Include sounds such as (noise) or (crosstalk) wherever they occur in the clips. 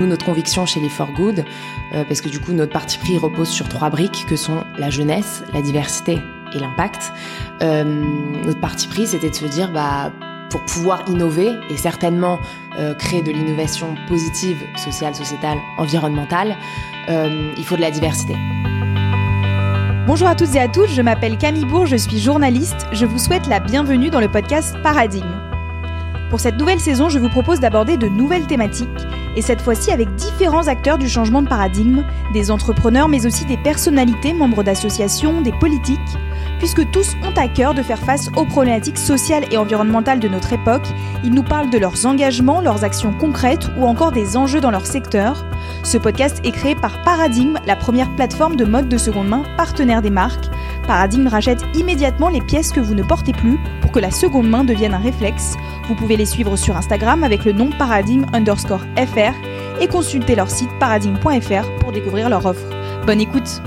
Notre conviction chez les For Good, euh, parce que du coup, notre parti pris repose sur trois briques que sont la jeunesse, la diversité et l'impact. Euh, notre parti pris, c'était de se dire, bah, pour pouvoir innover et certainement euh, créer de l'innovation positive, sociale, sociétale, environnementale, il faut de la diversité. Bonjour à toutes et à tous, je m'appelle Camille Bourg, je suis journaliste. Je vous souhaite la bienvenue dans le podcast Paradigme. Pour cette nouvelle saison, je vous propose d'aborder de nouvelles thématiques, et cette fois-ci avec différents acteurs du changement de paradigme, des entrepreneurs mais aussi des personnalités, membres d'associations, des politiques, puisque tous ont à cœur de faire face aux problématiques sociales et environnementales de notre époque. Ils nous parlent de leurs engagements, leurs actions concrètes ou encore des enjeux dans leur secteur. Ce podcast est créé par Paradigme, la première plateforme de mode de seconde main partenaire des marques. Paradigme rachète immédiatement les pièces que vous ne portez plus pour que la seconde main devienne un réflexe. Vous pouvez les suivre sur Instagram avec le nom paradigme underscore fr et consulter leur site paradigme.fr pour découvrir leur offre. Bonne écoute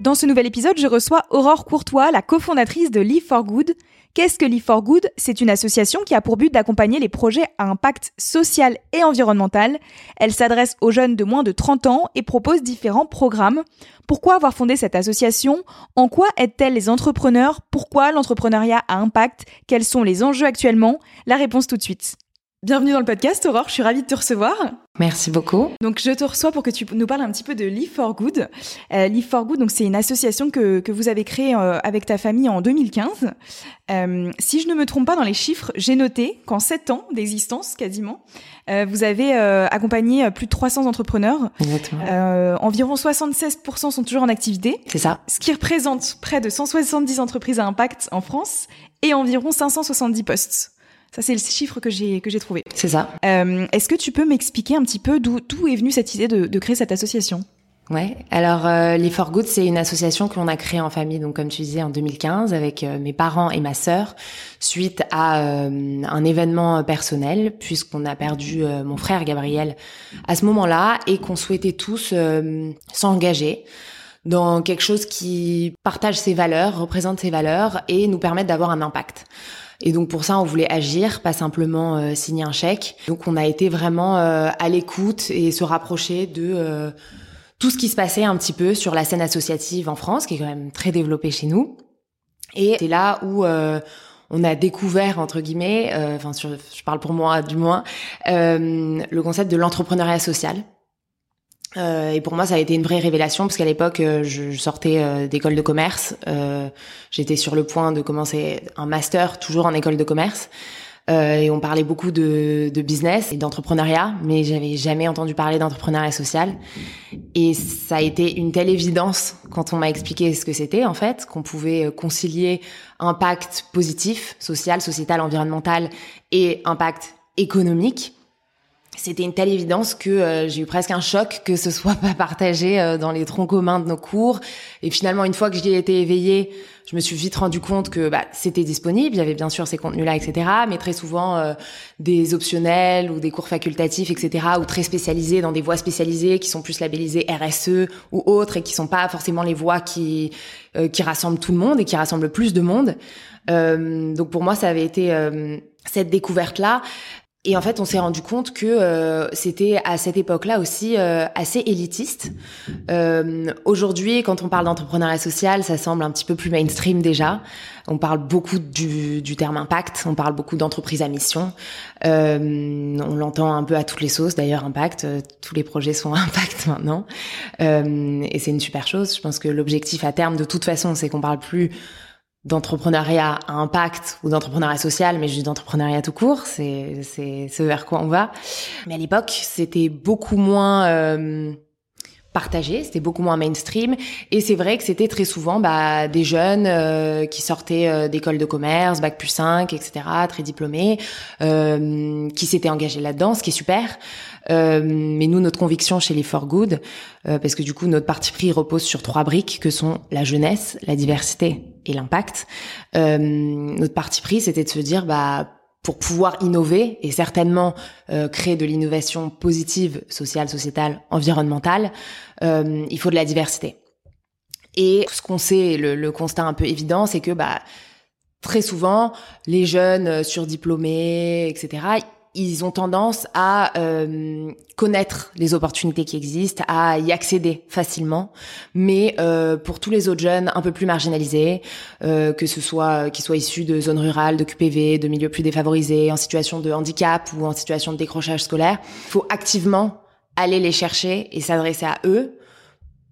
Dans ce nouvel épisode, je reçois Aurore Courtois, la cofondatrice de Live for Good. Qu'est-ce que Live for Good? C'est une association qui a pour but d'accompagner les projets à impact social et environnemental. Elle s'adresse aux jeunes de moins de 30 ans et propose différents programmes. Pourquoi avoir fondé cette association? En quoi aide-t-elle les entrepreneurs? Pourquoi l'entrepreneuriat a impact? Quels sont les enjeux actuellement? La réponse tout de suite. Bienvenue dans le podcast, Aurore. Je suis ravie de te recevoir. Merci beaucoup. Donc, je te reçois pour que tu nous parles un petit peu de Live for Good. Euh, Live for Good, donc c'est une association que, que vous avez créée euh, avec ta famille en 2015. Euh, si je ne me trompe pas dans les chiffres, j'ai noté qu'en 7 ans d'existence, quasiment, euh, vous avez euh, accompagné plus de 300 entrepreneurs. Exactement. Euh, environ 76% sont toujours en activité. C'est ça. Ce qui représente près de 170 entreprises à impact en France et environ 570 postes. Ça, c'est le chiffre que j'ai que j'ai trouvé. C'est ça. Euh, Est-ce que tu peux m'expliquer un petit peu d'où est venue cette idée de, de créer cette association? Ouais. Alors, euh, les For Good, c'est une association que l'on a créée en famille, donc comme tu disais, en 2015, avec euh, mes parents et ma sœur, suite à euh, un événement personnel, puisqu'on a perdu mon frère Gabriel à ce moment-là, et qu'on souhaitait tous s'engager dans quelque chose qui partage ses valeurs, représente ses valeurs, et nous permette d'avoir un impact. Et donc pour ça, on voulait agir, pas simplement euh, signer un chèque. Donc on a été vraiment euh, à l'écoute et se rapprocher de euh, tout ce qui se passait un petit peu sur la scène associative en France, qui est quand même très développée chez nous. Et c'est là où euh, on a découvert entre guillemets, euh, enfin je parle pour moi du moins, euh, le concept de l'entrepreneuriat social. Euh, et pour moi, ça a été une vraie révélation parce qu'à l'époque, euh, je, sortais euh, d'école de commerce. Euh, J'étais sur le point de commencer un master, toujours en école de commerce. Et on parlait beaucoup de, de business et d'entrepreneuriat, mais j'avais jamais entendu parler d'entrepreneuriat social. Et ça a été une telle évidence quand on m'a expliqué ce que c'était en fait, qu'on pouvait concilier impact positif, social, sociétal, environnemental et impact économique c'était une telle évidence que euh, j'ai eu presque un choc que ce soit (laughs) pas partagé euh, dans les troncs communs de nos cours. Et finalement, une fois que j'y ai été éveillée, je me suis vite rendu compte que bah, c'était disponible. Il y avait bien sûr ces contenus-là, etc. Mais très souvent euh, des optionnels ou des cours facultatifs, etc. Ou très spécialisés dans des voies spécialisées qui sont plus labellisées RSE ou autres et qui sont pas forcément les voies qui euh, qui rassemblent tout le monde et qui rassemblent le plus de monde. Euh, donc pour moi, ça avait été euh, cette découverte-là. Et en fait, on s'est rendu compte que euh, c'était à cette époque-là aussi euh, assez élitiste. Euh, Aujourd'hui, quand on parle d'entrepreneuriat social, ça semble un petit peu plus mainstream déjà. On parle beaucoup du, du terme impact, on parle beaucoup d'entreprise à mission. Euh, on l'entend un peu à toutes les sauces. D'ailleurs, impact, euh, tous les projets sont (laughs) impact maintenant. Euh, et c'est une super chose. Je pense que l'objectif à terme, de toute façon, c'est qu'on parle plus d'entrepreneuriat à impact ou d'entrepreneuriat social, mais juste d'entrepreneuriat tout court, c'est c'est ce vers quoi on va. Mais à l'époque, c'était beaucoup moins euh, partagé, c'était beaucoup moins mainstream, et c'est vrai que c'était très souvent bah, des jeunes euh, qui sortaient euh, d'écoles de commerce, bac plus 5, etc., très diplômés, euh, qui s'étaient engagés là-dedans, ce qui est super. Euh, mais nous, notre conviction chez les For Good, euh, parce que du coup, notre parti pris repose sur trois briques que sont la jeunesse, la diversité et l'impact. Euh, notre parti pris, c'était de se dire, bah, pour pouvoir innover et certainement euh, créer de l'innovation positive, sociale, sociétale, environnementale, euh, il faut de la diversité. Et ce qu'on sait, le, le constat un peu évident, c'est que bah, très souvent, les jeunes euh, surdiplômés, etc., ils ont tendance à euh, connaître les opportunités qui existent, à y accéder facilement. Mais euh, pour tous les autres jeunes un peu plus marginalisés, euh, que ce soit qu'ils soient issus de zones rurales, de QPV, de milieux plus défavorisés, en situation de handicap ou en situation de décrochage scolaire, il faut activement aller les chercher et s'adresser à eux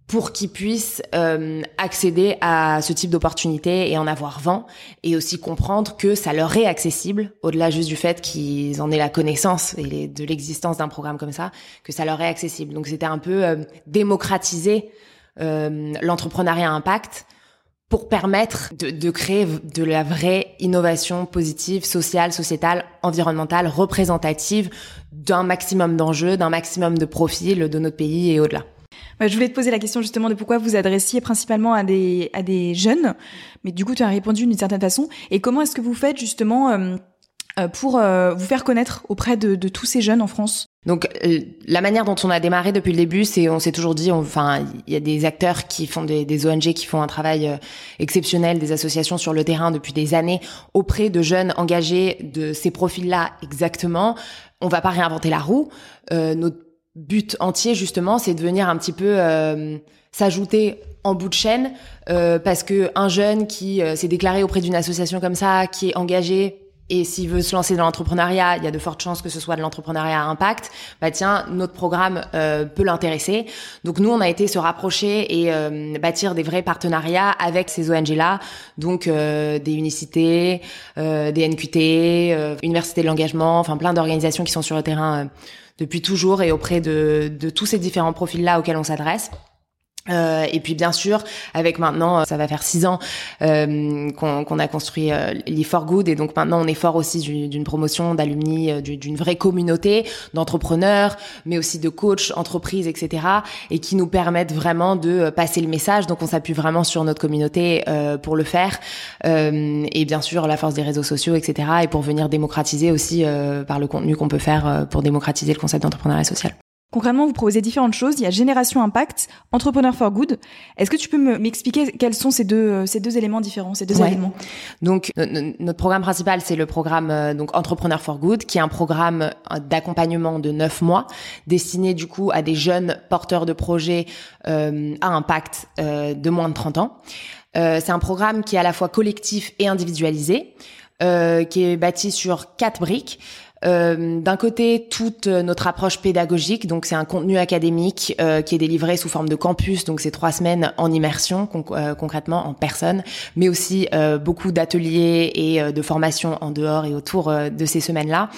pour qu'ils puissent euh, accéder à ce type d'opportunités et en avoir vent, et aussi comprendre que ça leur est accessible, au-delà juste du fait qu'ils en aient la connaissance et de l'existence d'un programme comme ça, que ça leur est accessible. Donc c'était un peu euh, démocratiser euh, l'entrepreneuriat impact pour permettre de, de, créer de la vraie innovation positive, sociale, sociétale, environnementale, représentative d'un maximum d'enjeux, d'un maximum de profils de notre pays et au-delà. Je voulais te poser la question justement de pourquoi vous adressiez principalement à des, à des jeunes, mais du coup tu as répondu d'une certaine façon. Et comment est-ce que vous faites justement euh, euh, pour euh, vous faire connaître auprès de, de, tous ces jeunes en France? Donc la manière dont on a démarré depuis le début, c'est on s'est toujours dit, enfin il y a des acteurs qui font des, des ONG qui font un travail exceptionnel, des associations sur le terrain depuis des années auprès de jeunes engagés de ces profils-là exactement. On va pas réinventer la roue. notre but entier justement, c'est de venir un petit peu euh, s'ajouter en bout de chaîne euh, parce que un jeune qui euh, s'est déclaré auprès d'une association comme ça, qui est engagé et s'il veut se lancer dans l'entrepreneuriat, il y a de fortes chances que ce soit de l'entrepreneuriat à impact. Bah tiens, notre programme peut l'intéresser. Donc nous, on a été se rapprocher et bâtir des vrais partenariats avec ces ONG-là, donc des unicités, des NQT, Université de l'engagement, enfin plein d'organisations qui sont sur le terrain depuis toujours et auprès de, tous ces différents profils-là auxquels on s'adresse. Euh, et puis bien sûr, avec maintenant, ça va faire six ans euh, qu'on a construit euh, for Good, et donc maintenant on est fort aussi d'une promotion d'alumni, euh, d'une vraie communauté d'entrepreneurs, mais aussi de coachs, entreprises, etc., et qui nous permettent vraiment de euh, passer le message. Donc on s'appuie vraiment sur notre communauté euh, pour le faire, et bien sûr la force des réseaux sociaux, etc., et pour venir démocratiser aussi par le contenu qu'on peut faire pour démocratiser le concept d'entrepreneuriat social. Concrètement, vous proposez différentes choses. Il y a Génération Impact, Entrepreneur for Good. Est-ce que tu peux m'expliquer quels sont ces deux, euh, ces deux éléments différents, ces deux éléments? Donc, notre programme principal, c'est le programme euh, donc Entrepreneur for Good, qui est un programme euh, d'accompagnement de neuf mois, destiné du coup à des jeunes porteurs de projets euh, à impact euh, de moins de 30 ans. Euh, c'est un programme qui est à la fois collectif et individualisé, qui est bâti sur quatre briques. Euh, d'un côté, toute notre approche pédagogique, donc c'est un contenu académique euh, qui est délivré sous forme de campus, donc c'est trois semaines en immersion euh, concrètement en personne, mais aussi beaucoup d'ateliers et de formations en dehors et autour de ces semaines-là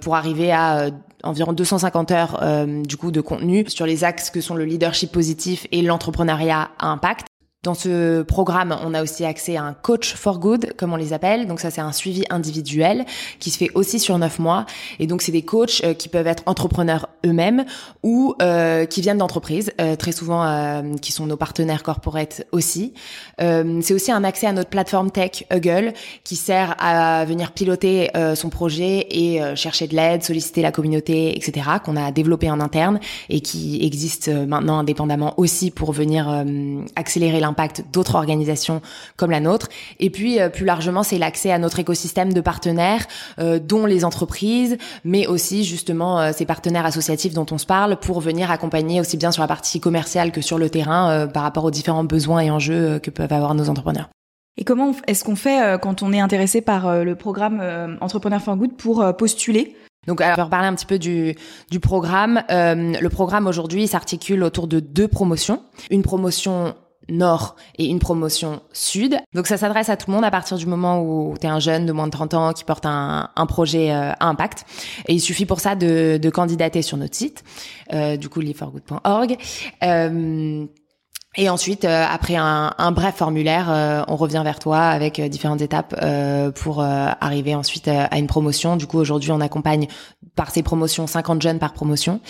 pour arriver à environ 250 heures du coup de contenu sur les axes que sont le leadership positif et l'entrepreneuriat à impact. Dans ce programme, on a aussi accès à un coach for good, comme on les appelle. Donc ça, c'est un suivi individuel qui se fait aussi sur neuf mois. Et donc c'est des coachs euh, qui peuvent être entrepreneurs eux-mêmes ou euh, qui viennent d'entreprises, euh, très souvent euh, qui sont nos partenaires corporate aussi. Euh, c'est aussi un accès à notre plateforme tech Huggle qui sert à venir piloter son projet et chercher de l'aide, solliciter la communauté, etc. qu'on a développé en interne et qui existe maintenant indépendamment aussi pour venir accélérer l'impact d'autres organisations comme la nôtre. Et puis plus largement, c'est l'accès à notre écosystème de partenaires, dont les entreprises, mais aussi justement ces partenaires associés dont on se parle pour venir accompagner aussi bien sur la partie commerciale que sur le terrain euh, par rapport aux différents besoins et enjeux euh, que peuvent avoir nos entrepreneurs. Et comment est-ce qu'on fait euh, quand on est intéressé par le programme Entrepreneur for Good pour postuler? Donc, alors, pour parler un petit peu du, du programme, le programme aujourd'hui s'articule autour de deux promotions. Une promotion nord et une promotion sud. Donc ça s'adresse à tout le monde à partir du moment où tu es un jeune de moins de 30 ans qui porte un, un projet euh, à impact. Et il suffit pour ça de, de candidater sur notre site, euh, du coup liveforgood.org. Euh, et ensuite, euh, après un, un, bref formulaire, euh, on revient vers toi avec différentes étapes pour arriver ensuite à une promotion. Du coup, aujourd'hui, on accompagne par ces promotions, 50 jeunes par promotion.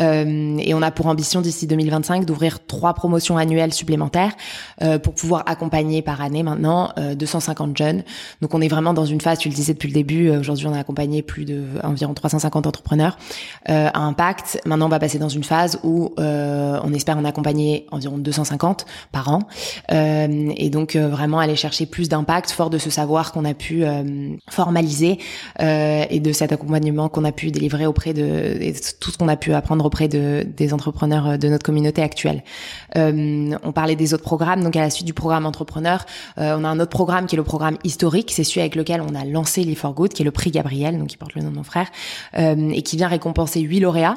Euh, et on a pour ambition d'ici 2025 d'ouvrir trois promotions annuelles supplémentaires euh, pour pouvoir accompagner par année maintenant 250 jeunes. Donc on est vraiment dans une phase, tu le disais depuis le début, aujourd'hui on a accompagné plus de environ 350 entrepreneurs à impact. Maintenant on va passer dans une phase où on espère en accompagner environ 250 par an. et donc vraiment aller chercher plus d'impact fort de ce savoir qu'on a pu formaliser et de cet accompagnement qu'on a pu délivrer auprès de tout ce qu'on a pu apprendre auprès de des entrepreneurs euh, de notre communauté actuelle. Euh, on parlait des autres programmes, donc à la suite du programme entrepreneur, euh, on a un autre programme qui est le programme historique, c'est celui avec lequel on a lancé l'e for Good, qui est le prix Gabriel, donc qui porte le nom de mon frère, et qui vient récompenser huit lauréats.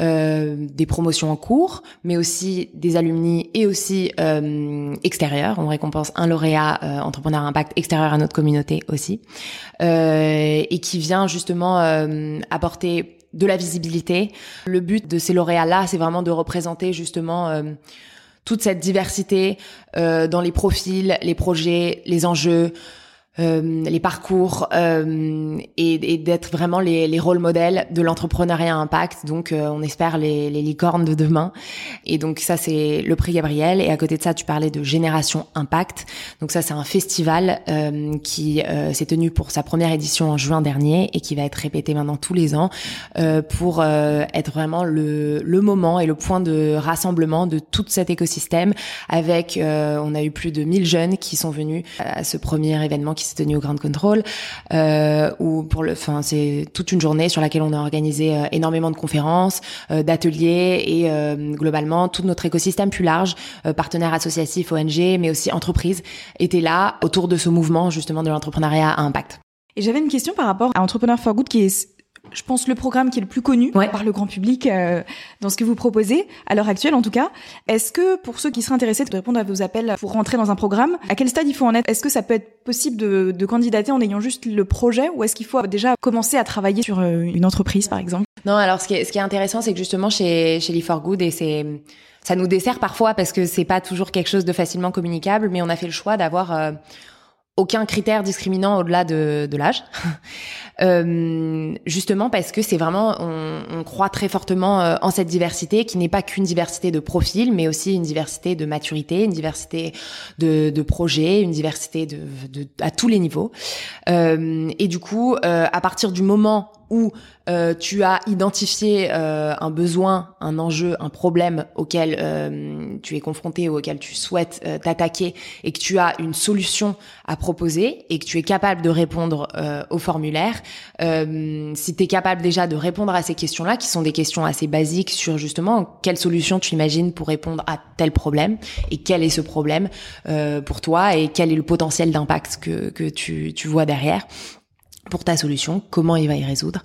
Euh, des promotions en cours, mais aussi des alumni et aussi euh, extérieurs. On récompense un lauréat euh, entrepreneur impact extérieur à notre communauté aussi, euh, et qui vient justement euh, apporter de la visibilité. Le but de ces lauréats-là, c'est vraiment de représenter justement toute cette diversité dans les profils, les projets, les enjeux. Euh, les parcours euh, et, et d'être vraiment les, les rôles modèles de l'entrepreneuriat impact. Donc, euh, on espère les, les, licornes de demain. Et donc, ça, c'est le prix Gabriel. Et à côté de ça, tu parlais de Génération Impact. Donc, ça, c'est un festival euh, qui s'est tenu pour sa première édition en juin dernier et qui va être répété maintenant tous les ans pour être vraiment le, le moment et le point de rassemblement de tout cet écosystème. Avec, on a eu plus de 1000 jeunes qui sont venus à ce premier événement s'est tenu au Grand Control, euh, où pour le, enfin c'est toute une journée sur laquelle on a organisé euh, énormément de conférences, euh, d'ateliers et euh, globalement tout notre écosystème plus large, partenaires associatifs, ONG, mais aussi entreprises, était là autour de ce mouvement justement de l'entrepreneuriat à impact. Et j'avais une question par rapport à Entrepreneur for Good qui est je pense, le programme qui est le plus connu par le grand public euh, dans ce que vous proposez, à l'heure actuelle en tout cas. Est-ce que pour ceux qui seraient intéressés de répondre à vos appels pour rentrer dans un programme, à quel stade il faut en être? Est-ce que ça peut être possible de, de candidater en ayant juste le projet ou est-ce qu'il faut déjà commencer à travailler sur euh, une entreprise par exemple? Non, alors ce qui est, ce qui est intéressant, c'est que justement chez, chez Lee for Good, et c'est ça nous dessert parfois parce que c'est pas toujours quelque chose de facilement communicable, mais on a fait le choix d'avoir... Euh, aucun critère discriminant au-delà de, de l'âge, (laughs) euh, justement parce que c'est vraiment, on, on, croit très fortement euh, en cette diversité qui n'est pas qu'une diversité de profil, mais aussi une diversité de maturité, une diversité de, de projets, une diversité de, de, à tous les niveaux. Euh, et du coup, euh, à partir du moment où euh, tu as identifié euh, un besoin, un enjeu, un problème auquel euh, tu es confronté ou auquel tu souhaites t'attaquer et que tu as une solution à proposer et que tu es capable de répondre au formulaire, si tu es capable déjà de répondre à ces questions-là, qui sont des questions assez basiques sur justement quelle solution tu imagines pour répondre à tel problème et quel est ce problème pour toi et quel est le potentiel d'impact que, que tu, tu vois derrière, pour ta solution, comment il va y résoudre.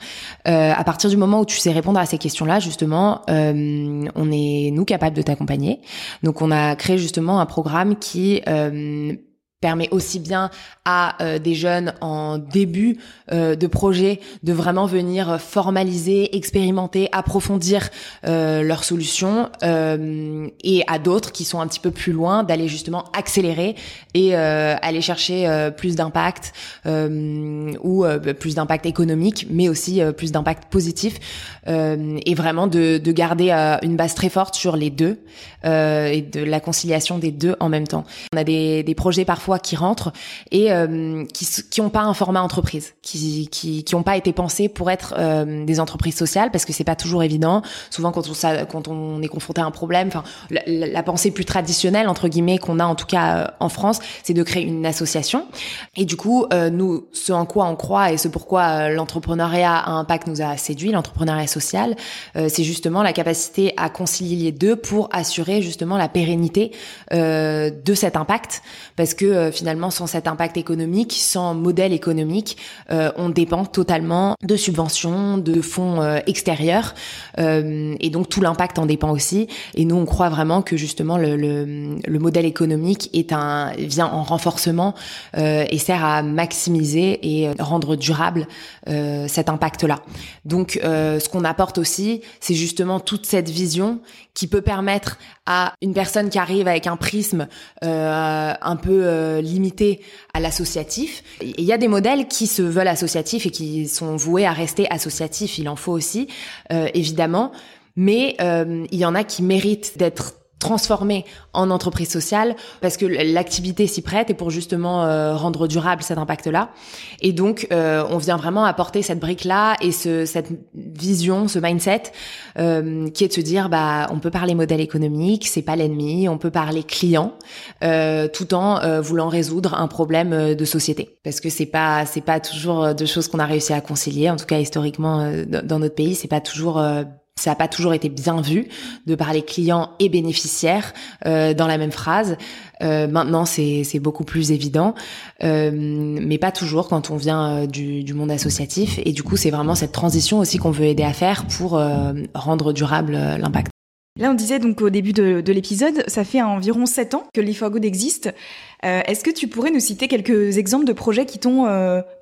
Euh, à partir du moment où tu sais répondre à ces questions-là, justement, euh, on est nous capables de t'accompagner. Donc, on a créé justement un programme qui euh, permet aussi bien à euh, des jeunes en début euh, de projet de vraiment venir formaliser, expérimenter, approfondir euh, leurs solutions et à d'autres qui sont un petit peu plus loin d'aller justement accélérer et aller chercher plus d'impact ou plus d'impact économique mais aussi plus d'impact positif et vraiment de, de garder une base très forte sur les deux et de la conciliation des deux en même temps. On a des projets parfois qui rentrent et euh, qui qui ont pas un format entreprise, qui qui qui ont pas été pensés pour être euh, des entreprises sociales parce que c'est pas toujours évident. Souvent quand on quand on est confronté à un problème, enfin la, la, pensée plus traditionnelle entre guillemets qu'on a en tout cas euh, en France, c'est de créer une association. Et du coup, nous, ce en quoi on croit et ce pourquoi l'entrepreneuriat à impact nous a séduit, l'entrepreneuriat social, c'est justement la capacité à concilier les deux pour assurer justement la pérennité de cet impact parce que finalement sans cet impact économique, sans modèle économique, euh, on dépend totalement de subventions, de fonds euh, extérieurs, euh, et donc tout l'impact en dépend aussi. Et nous, on croit vraiment que justement le, le, le modèle économique est un vient en renforcement et sert à maximiser et rendre durable cet impact-là. Donc, ce qu'on apporte aussi, c'est justement toute cette vision qui peut permettre à une personne qui arrive avec un prisme euh, un peu euh, limité à l'associatif. Il y a des modèles qui se veulent associatifs et qui sont voués à rester associatifs. Il en faut aussi, euh, évidemment. Mais il y en a qui méritent d'être transformer en entreprise sociale parce que l'activité s'y prête et pour justement euh, rendre durable cet impact-là. Et donc, euh, on vient vraiment apporter cette brique-là et ce, cette vision, ce mindset euh, qui est de se dire, bah, on peut parler modèle économique, c'est pas l'ennemi, on peut parler client, tout en voulant résoudre un problème de société. Parce que c'est pas, c'est pas toujours deux choses qu'on a réussi à concilier. En tout cas, historiquement, dans notre pays, c'est pas toujours ça n'a pas toujours été bien vu de parler clients et bénéficiaires euh, dans la même phrase. Euh, maintenant, c'est beaucoup plus évident, euh, mais pas toujours quand on vient euh, du, du, monde associatif. Et du coup, c'est vraiment cette transition aussi qu'on veut aider à faire pour euh, rendre durable euh, l'impact. Là, on disait donc au début de, de l'épisode, ça fait environ sept ans que l'E Good existe. Est-ce que tu pourrais nous citer quelques exemples de projets qui t'ont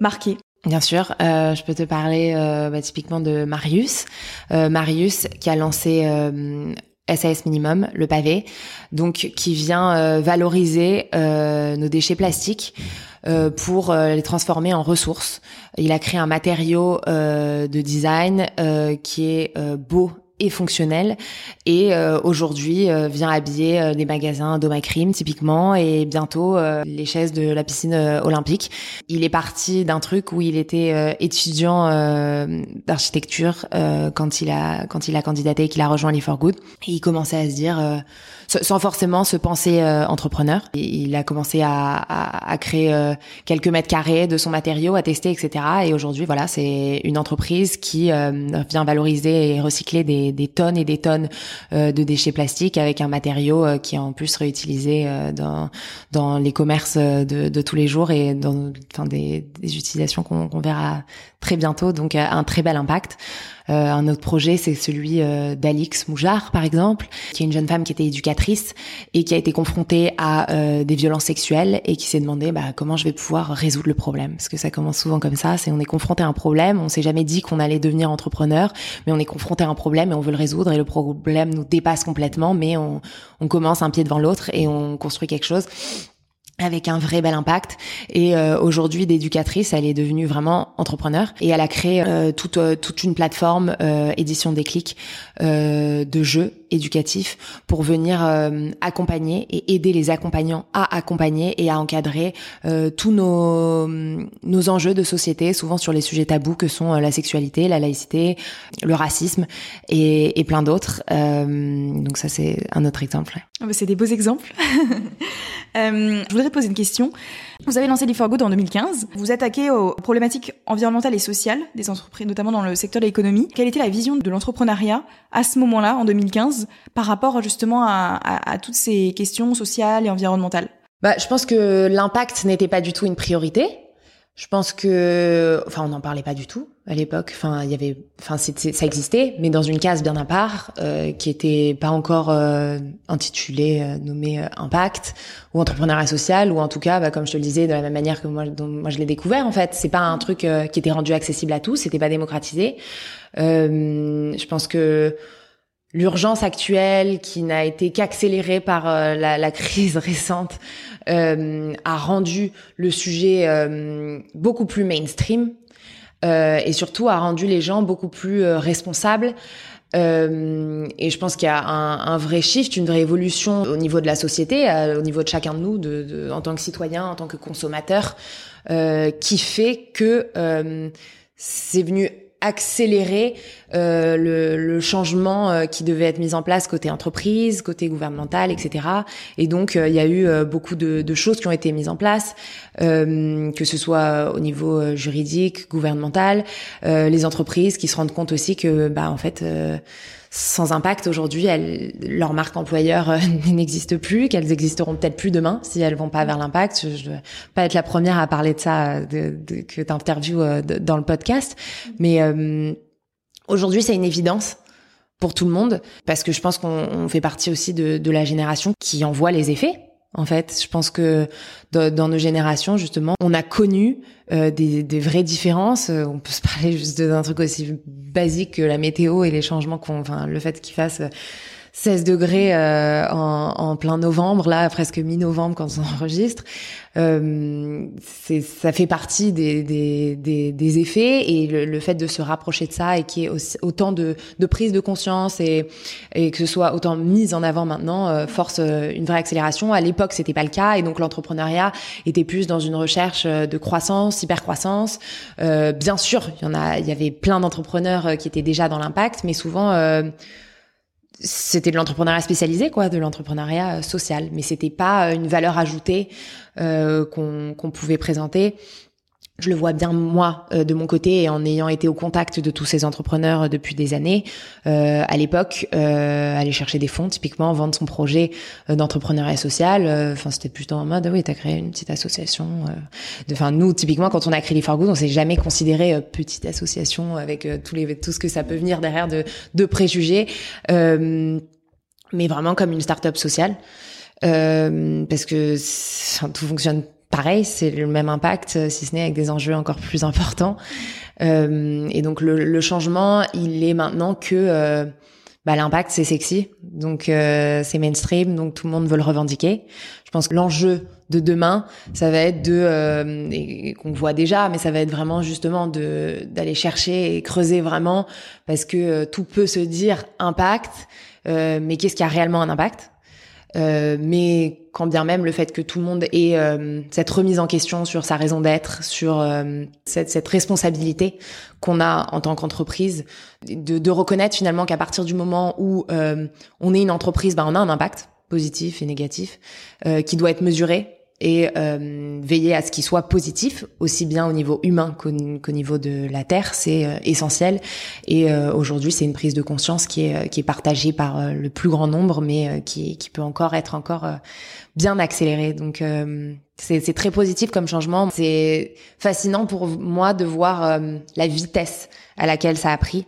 marqué? Bien sûr, euh, je peux te parler euh, bah, typiquement de Marius. Euh, Marius qui a lancé SAS Minimum, le pavé, donc qui vient valoriser nos déchets plastiques pour les transformer en ressources. Il a créé un matériau de design qui est beau et fonctionnel et euh, aujourd'hui euh, vient habiller euh, des magasins Domacrim typiquement et bientôt les chaises de la piscine olympique. Il est parti d'un truc où il était étudiant d'architecture quand il a quand il a candidaté et qu'il a rejoint les for Good et il commençait à se dire sans forcément se penser entrepreneur. Il a commencé à, à, à créer quelques mètres carrés de son matériau, à tester, etc. Et aujourd'hui, voilà, c'est une entreprise qui vient valoriser et recycler des des, tonnes et des tonnes euh, de déchets plastiques avec un matériau euh, qui est en plus réutilisé euh, dans dans les commerces de, de tous les jours et dans enfin des, des utilisations qu'on verra très bientôt, donc un très bel impact. Euh, un autre projet, c'est celui euh, d'Alix Moujard, par exemple, qui est une jeune femme qui était éducatrice et qui a été confrontée à euh, des violences sexuelles et qui s'est demandé bah, comment je vais pouvoir résoudre le problème. Parce que ça commence souvent comme ça, c'est on est confronté à un problème, on s'est jamais dit qu'on allait devenir entrepreneur, mais on est confronté à un problème et on veut le résoudre et le problème nous dépasse complètement, mais on, on commence un pied devant l'autre et on construit quelque chose avec un vrai bel impact. Et euh, aujourd'hui, d'éducatrice, elle est devenue vraiment entrepreneur et elle a créé euh, toute euh, toute une plateforme édition des clics de jeux éducatifs pour venir accompagner et aider les accompagnants à accompagner et à encadrer tous nos nos enjeux de société, souvent sur les sujets tabous que sont la sexualité, la laïcité, le racisme et, plein d'autres. donc ça, c'est un autre exemple. Ah bah, c'est des beaux exemples. (laughs) je voudrais poser une question. Vous avez lancé l'e4good en 2015. Vous attaquez aux problématiques environnementales et sociales des entreprises, notamment dans le secteur de l'économie. Quelle était la vision de l'entrepreneuriat à ce moment-là, en 2015, par rapport justement à, toutes ces questions sociales et environnementales? Bah, je pense que l'impact n'était pas du tout une priorité. Je pense que, enfin, on n'en parlait pas du tout à l'époque. Enfin, il y avait, enfin, ça existait, mais dans une case bien à part, euh, qui était pas encore euh, intitulée, euh, nommée impact ou entrepreneuriat social, ou en tout cas, bah, comme je te le disais, de la même manière que moi, dont moi je l'ai découvert. En fait, c'est pas un truc qui était rendu accessible à tous, c'était pas démocratisé. je pense que l'urgence actuelle, qui n'a été qu'accélérée par la, la, crise (laughs) récente, euh, a rendu le sujet euh, beaucoup plus mainstream euh, et surtout a rendu les gens beaucoup plus euh, responsables. Euh, et je pense qu'il y a un, vrai shift, une vraie évolution au niveau de la société, au niveau de chacun de nous, en tant que citoyen, en tant que consommateur, qui fait que c'est venu accélérer euh, le, le, changement euh, qui devait être mis en place côté entreprise, côté gouvernemental, etc. Et donc euh, il y a eu euh, beaucoup de, de, choses qui ont été mises en place, que ce soit au niveau juridique, gouvernemental, les entreprises qui se rendent compte aussi que bah en fait sans impact aujourd'hui, leur marque employeur euh, (laughs) n'existe plus, qu'elles existeront peut-être plus demain si elles vont pas vers l'impact. Je, ne vais pas être la première à parler de ça euh, de, de, que t'interviews euh, dans le podcast, mais aujourd'hui c'est une évidence pour tout le monde parce que je pense qu'on fait partie aussi de, de la génération qui en voit les effets en fait, je pense que dans nos générations, justement, on a connu euh, des, des, vraies différences. Euh, on peut se (laughs) parler juste d'un truc aussi basique que la météo et les changements qu'on, enfin, le fait qu'il fasse 16 degrés euh, en, en, plein novembre, là presque mi-novembre quand on enregistre. Euh, ça fait partie des, des, des, des effets et le, le, fait de se rapprocher de ça et qu'il y ait autant de, de prise de conscience et, et que ce soit autant mis en avant maintenant euh, force euh, une vraie accélération. À l'époque, c'était pas le cas et donc l'entrepreneuriat était plus dans une recherche de croissance, hyper croissance. Euh, bien sûr, il y en a, il y avait plein d'entrepreneurs qui étaient déjà dans l'impact, mais souvent c'était de l'entrepreneuriat spécialisé, quoi, de l'entrepreneuriat euh, social, mais c'était pas euh, une valeur ajoutée euh, qu'on pouvait présenter je le vois bien moi euh, de mon côté et en ayant été au contact de tous ces entrepreneurs euh, depuis des années. Euh, à l'époque, euh, aller chercher des fonds, typiquement vendre son projet d'entrepreneuriat social. Enfin, c'était plutôt en mode oui, t'as créé une petite association. Enfin, nous, typiquement, quand on a créé les For Good, on s'est jamais considéré petite association avec tous les tout ce que ça peut venir derrière de, de préjugés, mais vraiment comme une start-up sociale. parce que tout fonctionne pareil, c'est le même impact, euh, si ce n'est avec des enjeux encore plus importants. Euh, et donc le, le, changement, il est maintenant que euh, bah, l'impact c'est sexy, donc euh, c'est mainstream, donc tout le monde veut le revendiquer. Je pense que l'enjeu de demain, ça va être de euh, qu'on voit déjà, mais ça va être vraiment justement de d'aller chercher et creuser vraiment parce que tout peut se dire impact, mais qu'est-ce qui a réellement un impact? Euh, mais quand bien même le fait que tout le monde ait euh, cette remise en question sur sa raison d'être, sur euh, cette, cette, responsabilité qu'on a en tant qu'entreprise, de, de, reconnaître finalement qu'à partir du moment où on est une entreprise, ben on a un impact positif et négatif qui doit être mesuré et euh, veiller à ce qu'il soit positif, aussi bien au niveau humain qu'au niveau de la Terre, c'est euh, essentiel. Et euh, aujourd'hui, c'est une prise de conscience qui est, qui est partagée par le plus grand nombre, mais qui, qui peut encore être encore bien accélérée. Donc, c'est très positif comme changement. C'est fascinant pour moi de voir la vitesse à laquelle ça a pris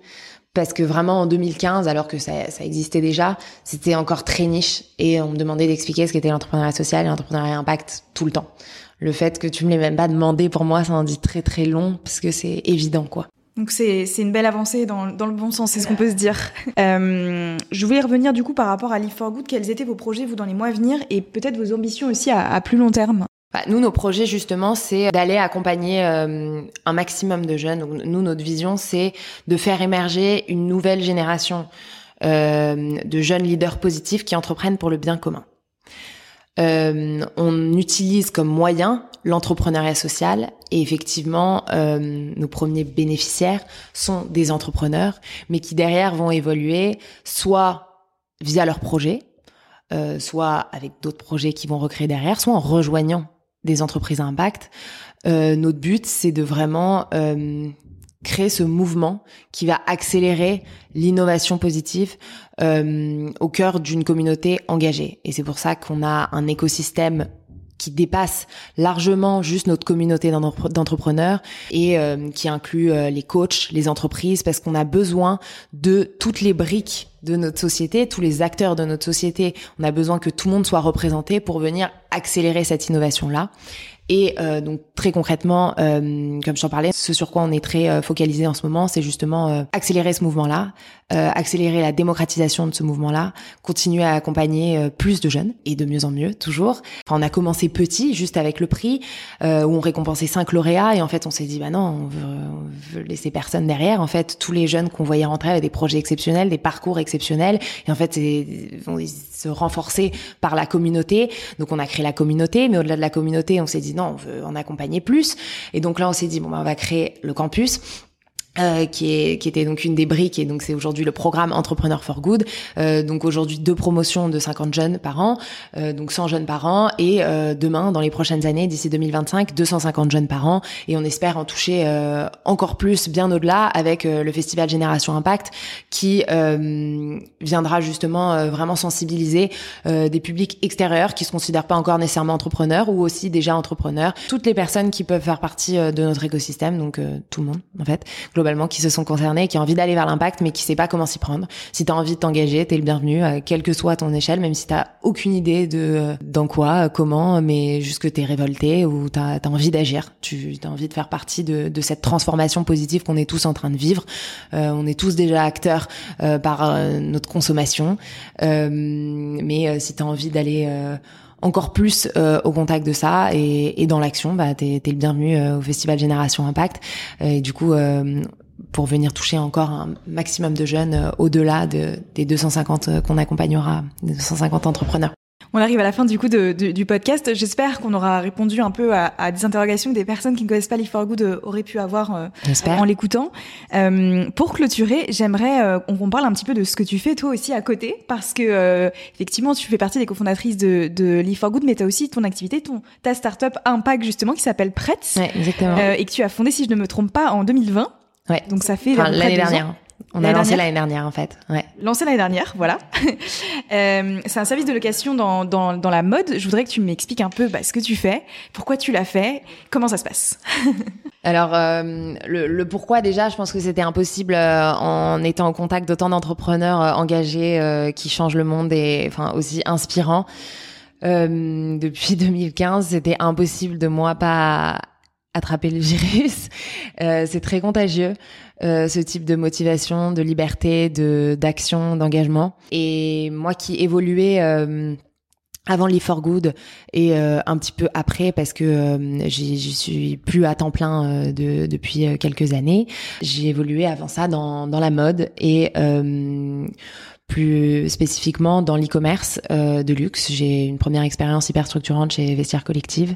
parce que vraiment en 2015, alors que ça, ça existait déjà, c'était encore très niche et on me demandait d'expliquer ce qu'était l'entrepreneuriat social et l'entrepreneuriat impact tout le temps. Le fait que tu me l'aies même pas demandé pour moi, ça en dit très très long parce que c'est évident quoi. Donc c'est une belle avancée dans, dans le bon sens, c'est ce qu'on peut se dire. (laughs) Euh, je voulais revenir du coup par rapport à Live for Good. Quels étaient vos projets vous dans les mois à venir et peut-être vos ambitions aussi à, à plus long terme? Bah, nous, nos projets, justement, c'est d'aller accompagner euh, un maximum de jeunes. Nous, notre vision, c'est de faire émerger une nouvelle génération euh, de jeunes leaders positifs qui entreprennent pour le bien commun. Euh, on utilise comme moyen l'entrepreneuriat social et effectivement, nos premiers bénéficiaires sont des entrepreneurs, mais qui derrière vont évoluer soit via leurs projets, soit avec d'autres projets qui vont recréer derrière, soit en rejoignant des entreprises à impact. Euh, notre but, c'est de vraiment euh, créer ce mouvement qui va accélérer l'innovation positive euh, au cœur d'une communauté engagée. Et c'est pour ça qu'on a un écosystème qui dépasse largement juste notre communauté d'entrepreneurs et euh, qui inclut euh, les coachs, les entreprises, parce qu'on a besoin de toutes les briques de notre société, tous les acteurs de notre société. On a besoin que tout le monde soit représenté pour venir accélérer cette innovation-là. Et euh, donc très concrètement, euh, comme je t'en parlais, ce sur quoi on est très euh, focalisé en ce moment, c'est justement accélérer ce mouvement-là, accélérer la démocratisation de ce mouvement-là, continuer à accompagner plus de jeunes et de mieux en mieux toujours. Enfin, on a commencé petit, juste avec le prix où on récompensait cinq lauréats et en fait on s'est dit bah non, on veut, on veut laisser personne derrière. En fait, tous les jeunes qu'on voyait rentrer avec des projets exceptionnels, des parcours exceptionnels et en fait ils se renforcer par la communauté. Donc on a créé la communauté, mais au-delà de la communauté, on s'est dit non, on veut en accompagner plus. Et donc là, on s'est dit bon, ben, on va créer le campus. Euh, qui, est, qui était donc une des briques et donc c'est aujourd'hui le programme Entrepreneur for Good. Euh, donc aujourd'hui deux promotions de 50 jeunes par an, euh, donc 100 jeunes par an et euh, demain dans les prochaines années d'ici 2025 250 jeunes par an. Et on espère en toucher euh, encore plus bien au-delà avec euh, le festival Génération Impact qui viendra justement vraiment sensibiliser des publics extérieurs qui se considèrent pas encore nécessairement entrepreneurs ou aussi déjà entrepreneurs, toutes les personnes qui peuvent faire partie de notre écosystème donc tout le monde en fait qui se sont concernés, qui ont envie d'aller vers l'impact, mais qui sait pas comment s'y prendre. Si tu as envie de t'engager, t'es le bienvenu, euh, quelle que soit ton échelle, même si t'as aucune idée de euh, dans quoi, comment, mais juste que t'es révolté ou t'as as envie d'agir. Tu as envie de faire partie de, de cette transformation positive qu'on est tous en train de vivre. on est tous déjà acteurs par notre consommation, mais si tu as envie d'aller encore plus euh, au contact de ça et, et dans l'action, bah, t'es es le bienvenu euh, au Festival Génération Impact. Et du coup, euh, pour venir toucher encore un maximum de jeunes au-delà de, des 250 qu'on accompagnera, des 250 entrepreneurs. On arrive à la fin du coup de, du podcast. J'espère qu'on aura répondu un peu à, à, des interrogations que des personnes qui ne connaissent pas l'e Good euh, auraient pu avoir euh, en l'écoutant. Euh, pour clôturer, j'aimerais euh, qu'on parle un petit peu de ce que tu fais toi aussi à côté, parce que effectivement, tu fais partie des cofondatrices de, de l'e4Good, mais tu as aussi ton activité, ton ta startup Impact justement qui s'appelle Pretz, ouais, exactement. et que tu as fondé, si je ne me trompe pas, en 2020. Ouais. Donc ça fait enfin, l'année dernière. On a lancé l'année dernière en fait. Ouais. Lancé l'année dernière, voilà. (laughs) euh, c'est un service de location dans, dans, dans, la mode. Je voudrais que tu m'expliques un peu bah, ce que tu fais, pourquoi tu l'as fait, comment ça se passe. (laughs) Alors euh, le, le, pourquoi déjà, je pense que c'était impossible euh, en étant en contact d'autant d'entrepreneurs euh, engagés euh, qui changent le monde et enfin aussi inspirants. depuis (laughs) 2015, c'était impossible de moi pas attraper le virus. (laughs) c'est très contagieux. Euh, ce type de motivation, de liberté, de d'action, d'engagement. Et moi qui évoluais euh, avant Live for Good et euh, un petit peu après parce que euh, j'y suis plus à temps plein de, depuis quelques années. J'ai évolué avant ça dans, dans la mode et plus spécifiquement dans l'e-commerce euh, de luxe. J'ai une première expérience hyper structurante chez Vestiaire Collective,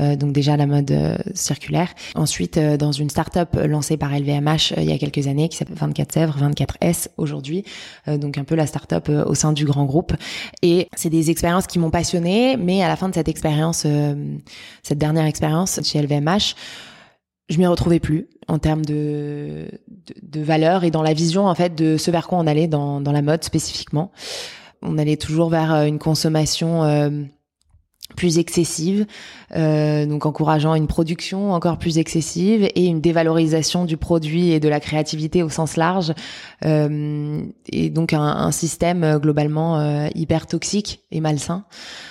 euh, donc déjà la mode euh, circulaire. Ensuite, euh, dans une start-up lancée par LVMH il y a quelques années, qui s'appelle 24 Sèvres, 24S aujourd'hui, donc un peu la start-up au sein du grand groupe. Et c'est des expériences qui m'ont passionnée, mais à la fin de cette expérience, cette dernière expérience chez LVMH, je m'y retrouvais plus en termes de, de, de, valeur et dans la vision en fait de ce vers quoi on allait dans, dans la mode spécifiquement. On allait toujours vers euh, une consommation euh, plus excessive, euh, donc encourageant une production encore plus excessive et une dévalorisation du produit et de la créativité au sens large, euh, et donc un, un système euh, globalement euh, hyper toxique et malsain,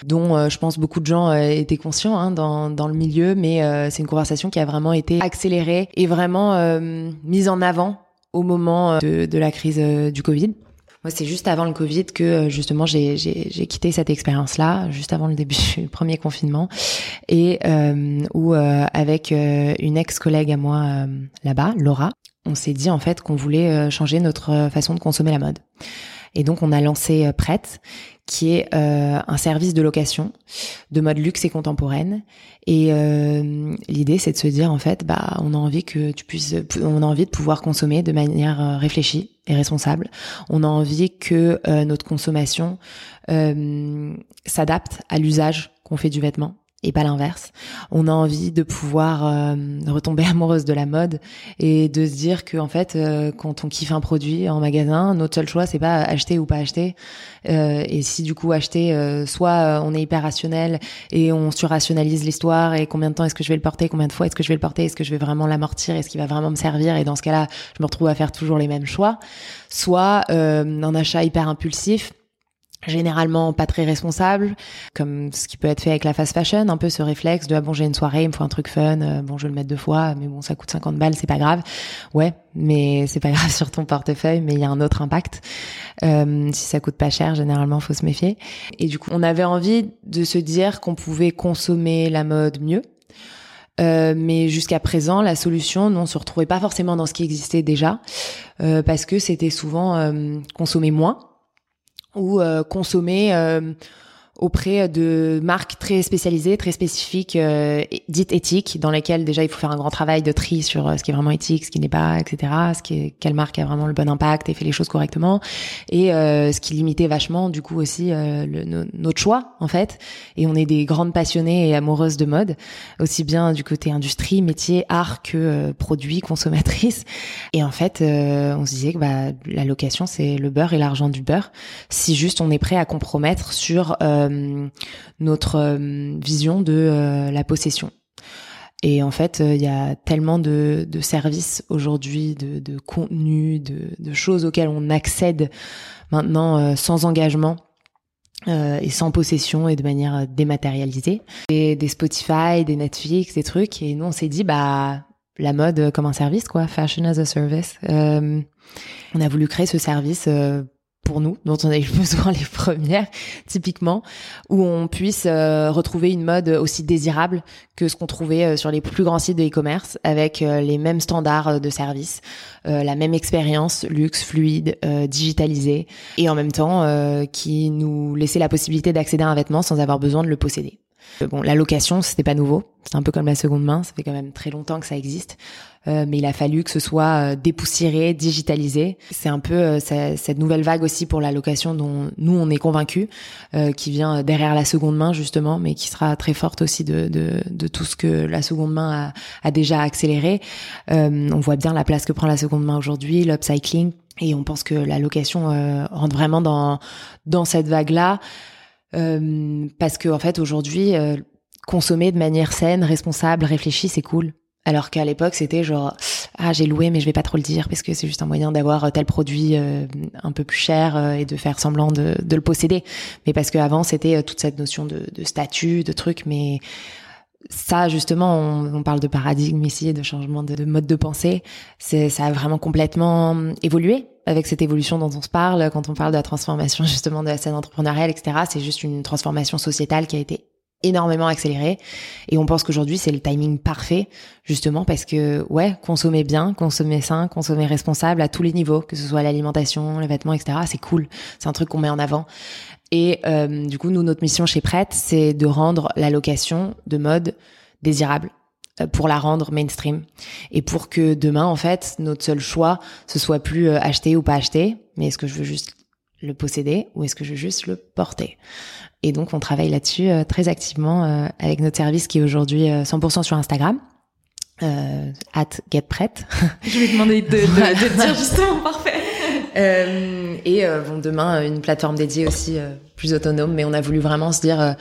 dont euh, je pense beaucoup de gens euh, étaient conscients hein, dans, dans le milieu, mais c'est une conversation qui a vraiment été accélérée et vraiment mise en avant au moment de, de la crise du Covid. C'est juste avant le Covid que euh, justement j'ai quitté cette expérience-là, juste avant le début (laughs) du premier confinement, et euh, où euh, avec une ex-collègue à moi là-bas, Laura, on s'est dit en fait qu'on voulait changer notre façon de consommer la mode. Et donc on a lancé Prête, qui est euh, un service de location de mode luxe et contemporaine. Et euh, l'idée, c'est de se dire en fait, bah, on a envie que tu puisses, on a envie de pouvoir consommer de manière euh, réfléchie et responsable. On a envie que euh, notre consommation euh, s'adapte à l'usage qu'on fait du vêtement et pas l'inverse. On a envie de pouvoir euh, retomber (laughs) amoureuse de la mode et de se dire que en fait, euh, quand on kiffe un produit en magasin, notre seul choix c'est pas acheter ou pas acheter. Euh, et si du coup acheter, soit on est hyper rationnel et on surrationalise l'histoire et combien de temps est-ce que je vais le porter, combien de fois est-ce que je vais le porter, est-ce que je vais vraiment l'amortir, est-ce qu'il va vraiment me servir et dans ce cas-là, je me retrouve à faire toujours les mêmes choix. Soit un achat hyper impulsif généralement pas très responsable, comme ce qui peut être fait avec la fast fashion, un peu ce réflexe de ah bon j'ai une soirée, il me faut un truc fun, euh, bon je vais le mettre deux fois, mais bon ça coûte 50 balles, c'est pas grave. Ouais, mais c'est pas (laughs) grave sur ton portefeuille, mais il y a un autre impact. Euh, si ça coûte pas cher, généralement faut se méfier. Et du coup, on avait envie de se dire qu'on pouvait consommer la mode mieux. Euh, mais jusqu'à présent, la solution, on se retrouvait pas forcément dans ce qui existait déjà, euh, parce que c'était souvent euh, consommer moins, ou euh, consommer euh, auprès de marques très spécialisées, très spécifiques, euh, dites éthiques, dans lesquelles déjà il faut faire un grand travail de tri sur ce qui est vraiment éthique, ce qui n'est pas, etc. Ce qui est, quelle marque a vraiment le bon impact et fait les choses correctement, et ce qui limitait vachement du coup aussi le, notre choix en fait. Et on est des grandes passionnées et amoureuses de mode, aussi bien du côté industrie, métier, art que produits, consommatrices. Et en fait, on se disait que bah, la location c'est le beurre et l'argent du beurre si juste on est prêt à compromettre sur euh, notre euh, vision de euh, la possession. Et en fait, il y a tellement de, services aujourd'hui, de, de contenus, de, choses auxquelles on accède maintenant sans engagement. et sans possession et de manière dématérialisée. Et des Spotify, des Netflix, des trucs. Et nous, on s'est dit, bah, la mode comme un service, quoi, fashion as a service. Euh, on a voulu créer ce service euh, pour nous, dont on a eu (laughs) besoin les premières, typiquement, où on puisse euh, retrouver une mode aussi désirable que ce qu'on trouvait sur les plus grands sites de e-commerce, avec les mêmes standards de service, la même expérience, luxe, fluide, digitalisée, et en même temps qui nous laissait la possibilité d'accéder à un vêtement sans avoir besoin de le posséder. Bon, la location, c'était pas nouveau. C'est un peu comme la seconde main. Ça fait quand même très longtemps que ça existe. Euh, mais il a fallu que ce soit euh, dépoussiéré, digitalisé. C'est un peu euh, cette nouvelle vague aussi pour la location dont nous on est convaincus, qui vient derrière la seconde main justement, mais qui sera très forte aussi de, de, de tout ce que la seconde main a, a déjà accéléré. on voit bien la place que prend la seconde main aujourd'hui, l'upcycling, et on pense que la location rentre vraiment dans dans cette vague là. Euh, parce que en fait aujourd'hui euh, consommer de manière saine, responsable, réfléchie, c'est cool. Alors qu'à l'époque c'était genre ah j'ai loué mais je vais pas trop le dire parce que c'est juste un moyen d'avoir tel produit euh, un peu plus cher et de faire semblant de, de le posséder. Mais parce qu'avant c'était toute cette notion de, de statut, de truc, mais ça justement on, on, parle de paradigme ici de changement de, de mode de pensée ça a vraiment complètement évolué avec cette évolution dont on se parle, quand on parle de la transformation (laughs) justement de la scène entrepreneuriale, etc., c'est juste une transformation sociétale qui a été énormément accélérée. Et on pense qu'aujourd'hui, c'est le timing parfait, justement, parce que, ouais, consommer bien, consommer sain, consommer responsable à tous les niveaux, que ce soit l'alimentation, les vêtements, etc., c'est cool. C'est un truc qu'on met en avant. Et euh, du coup, nous, notre mission chez Prête, c'est de rendre la location de mode désirable, pour la rendre mainstream. Et pour que demain en fait notre seul choix ce soit plus euh, acheter ou pas acheter mais est-ce que je veux juste le posséder ou est-ce que je veux juste le porter? Et donc on travaille là-dessus euh, très activement avec notre service qui est aujourd'hui 100% sur Instagram euh, at getprête je vais demander de, de, de dire justement parfait. (laughs) Et bon demain une plateforme dédiée aussi plus autonome mais on a voulu vraiment se dire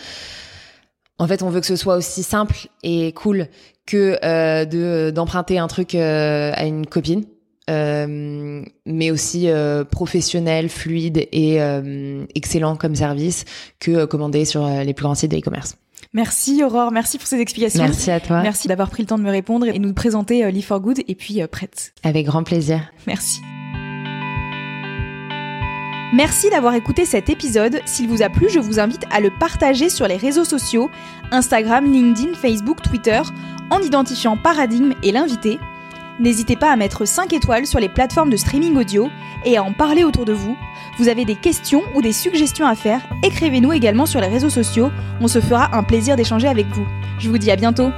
en fait, on veut que ce soit aussi simple et cool que euh, de d'emprunter un truc euh, à une copine, euh, mais aussi euh, professionnel, fluide et euh, excellent comme service que commander sur les plus grands sites d'e-commerce. Merci Aurore, merci pour ces explications. Merci à toi. Merci d'avoir pris le temps de me répondre et nous présenter euh, for Good et puis prête. Avec grand plaisir. Merci. Merci d'avoir écouté cet épisode. S'il vous a plu, je vous invite à le partager sur les réseaux sociaux, Instagram, LinkedIn, Facebook, Twitter, en identifiant Paradigme et l'invité. N'hésitez pas à mettre 5 étoiles sur les plateformes de streaming audio et à en parler autour de vous. Vous avez des questions ou des suggestions à faire, écrivez-nous également sur les réseaux sociaux, on se fera un plaisir d'échanger avec vous. Je vous dis à bientôt